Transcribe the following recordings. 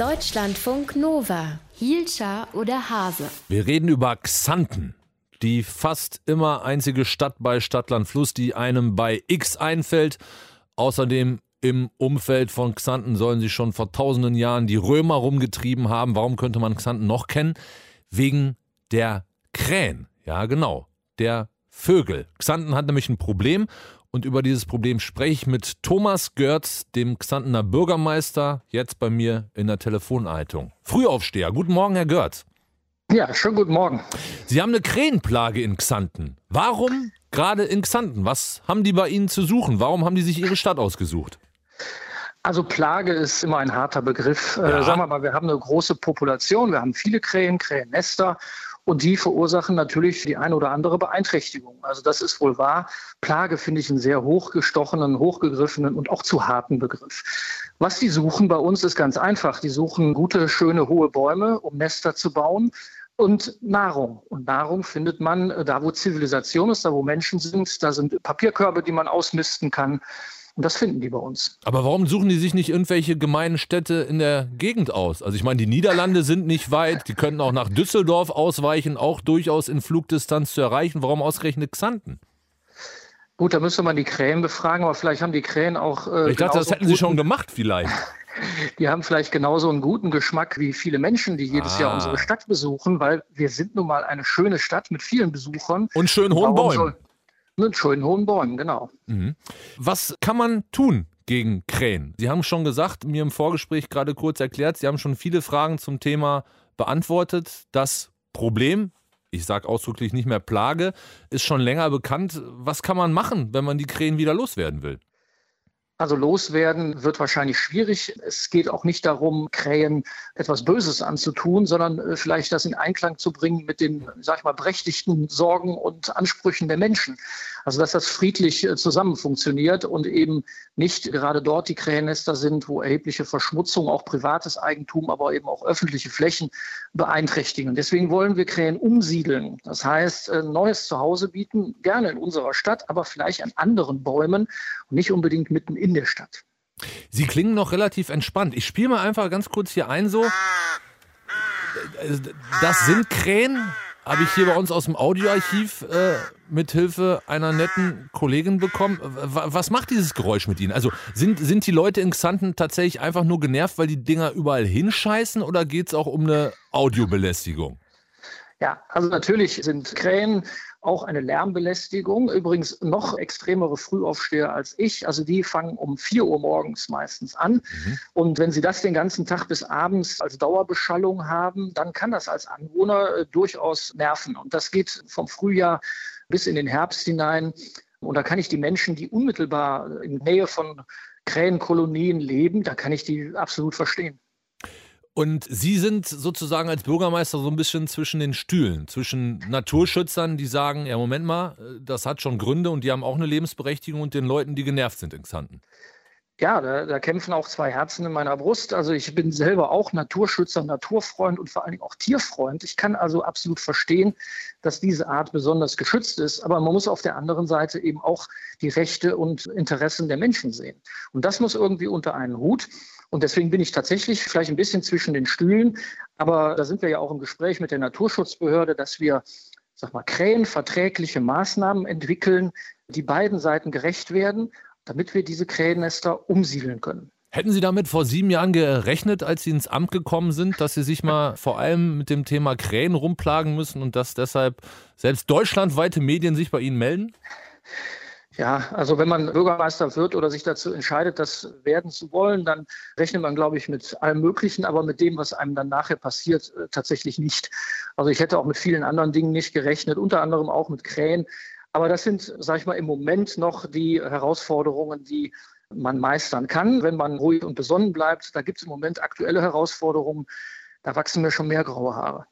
Deutschlandfunk Nova. Hielscher oder Hase? Wir reden über Xanten. Die fast immer einzige Stadt bei Stadtland Fluss, die einem bei X einfällt. Außerdem im Umfeld von Xanten sollen sie schon vor tausenden Jahren die Römer rumgetrieben haben. Warum könnte man Xanten noch kennen? Wegen der Krähen. Ja, genau. Der Vögel. Xanten hat nämlich ein Problem und über dieses Problem spreche ich mit Thomas Görz, dem Xantener Bürgermeister, jetzt bei mir in der Telefonleitung. Frühaufsteher. Guten Morgen, Herr Görz. Ja, schönen guten Morgen. Sie haben eine Krähenplage in Xanten. Warum gerade in Xanten? Was haben die bei Ihnen zu suchen? Warum haben die sich Ihre Stadt ausgesucht? Also Plage ist immer ein harter Begriff. Äh, ja. Äh, sagen wir mal, wir haben eine große Population, wir haben viele Krähen, Krähennester und die verursachen natürlich die eine oder andere Beeinträchtigung. Also das ist wohl wahr. Plage finde ich einen sehr hochgestochenen, hochgegriffenen und auch zu harten Begriff. Was die suchen bei uns ist ganz einfach. Die suchen gute, schöne, hohe Bäume, um Nester zu bauen und Nahrung. Und Nahrung findet man äh, da, wo Zivilisation ist, da wo Menschen sind. Da sind Papierkörbe, die man ausmisten kann. Und das finden die bei uns. Aber warum suchen die sich nicht irgendwelche gemeinen Städte in der Gegend aus? Also ich meine, die Niederlande sind nicht weit, die könnten auch nach Düsseldorf ausweichen, auch durchaus in Flugdistanz zu erreichen. Warum ausgerechnet Xanten? Gut, da müsste man die Krähen befragen, aber vielleicht haben die Krähen auch. Äh, ich dachte, das hätten sie schon gemacht, vielleicht. Die haben vielleicht genauso einen guten Geschmack wie viele Menschen, die jedes ah. Jahr unsere Stadt besuchen, weil wir sind nun mal eine schöne Stadt mit vielen Besuchern. Und schön hohen Bäumen. Mit schönen hohen Bäumen, genau. Mhm. Was kann man tun gegen Krähen? Sie haben schon gesagt, mir im Vorgespräch gerade kurz erklärt, Sie haben schon viele Fragen zum Thema beantwortet. Das Problem, ich sage ausdrücklich nicht mehr Plage, ist schon länger bekannt. Was kann man machen, wenn man die Krähen wieder loswerden will? Also loswerden wird wahrscheinlich schwierig. Es geht auch nicht darum, Krähen etwas Böses anzutun, sondern äh, vielleicht das in Einklang zu bringen mit den, sag ich mal, berechtigten Sorgen und Ansprüchen der Menschen. Also dass das friedlich äh, zusammen funktioniert und eben nicht gerade dort die Krähennester sind, wo erhebliche Verschmutzung, auch privates Eigentum, aber eben auch öffentliche Flächen beeinträchtigen. Deswegen wollen wir Krähen umsiedeln. Das heißt, ein äh, neues Zuhause bieten, gerne in unserer Stadt, aber vielleicht an anderen Bäumen und nicht unbedingt mitten in der Stadt. Sie klingen noch relativ entspannt. Ich spiele mal einfach ganz kurz hier ein so. Das sind Krähen, habe ich hier bei uns aus dem Audioarchiv äh, mit Hilfe einer netten Kollegin bekommen. Was macht dieses Geräusch mit Ihnen? Also sind, sind die Leute in Xanten tatsächlich einfach nur genervt, weil die Dinger überall hinscheißen oder geht es auch um eine Audiobelästigung? Ja, also natürlich sind Krähen auch eine Lärmbelästigung. Übrigens noch extremere Frühaufsteher als ich. Also die fangen um 4 Uhr morgens meistens an. Mhm. Und wenn sie das den ganzen Tag bis abends als Dauerbeschallung haben, dann kann das als Anwohner äh, durchaus nerven. Und das geht vom Frühjahr bis in den Herbst hinein. Und da kann ich die Menschen, die unmittelbar in Nähe von Krähenkolonien leben, da kann ich die absolut verstehen. Und Sie sind sozusagen als Bürgermeister so ein bisschen zwischen den Stühlen, zwischen Naturschützern, die sagen, ja, Moment mal, das hat schon Gründe und die haben auch eine Lebensberechtigung und den Leuten, die genervt sind in Xanten. Ja, da, da, kämpfen auch zwei Herzen in meiner Brust. Also ich bin selber auch Naturschützer, Naturfreund und vor allen Dingen auch Tierfreund. Ich kann also absolut verstehen, dass diese Art besonders geschützt ist. Aber man muss auf der anderen Seite eben auch die Rechte und Interessen der Menschen sehen. Und das muss irgendwie unter einen Hut. Und deswegen bin ich tatsächlich vielleicht ein bisschen zwischen den Stühlen. Aber da sind wir ja auch im Gespräch mit der Naturschutzbehörde, dass wir sag mal, krähenverträgliche Maßnahmen entwickeln, die beiden Seiten gerecht werden damit wir diese Krähennester umsiedeln können. Hätten Sie damit vor sieben Jahren gerechnet, als Sie ins Amt gekommen sind, dass Sie sich mal vor allem mit dem Thema Krähen rumplagen müssen und dass deshalb selbst deutschlandweite Medien sich bei Ihnen melden? Ja, also wenn man Bürgermeister wird oder sich dazu entscheidet, das werden zu wollen, dann rechnet man, glaube ich, mit allem Möglichen, aber mit dem, was einem dann nachher passiert, äh, tatsächlich nicht. Also ich hätte auch mit vielen anderen Dingen nicht gerechnet, unter anderem auch mit Krähen. Aber das sind, sage ich mal, im Moment noch die Herausforderungen, die man meistern kann, wenn man ruhig und besonnen bleibt. Da gibt es im Moment aktuelle Herausforderungen. Da wachsen mir schon mehr graue Haare.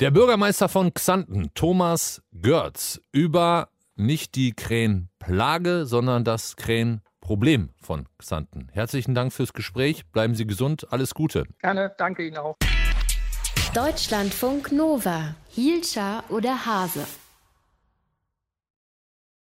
Der Bürgermeister von Xanten, Thomas Görz, über nicht die Krähenplage, sondern das Krähenproblem von Xanten. Herzlichen Dank fürs Gespräch. Bleiben Sie gesund. Alles Gute. Gerne. Danke Ihnen auch. Deutschlandfunk Nova. Hielscher oder Hase?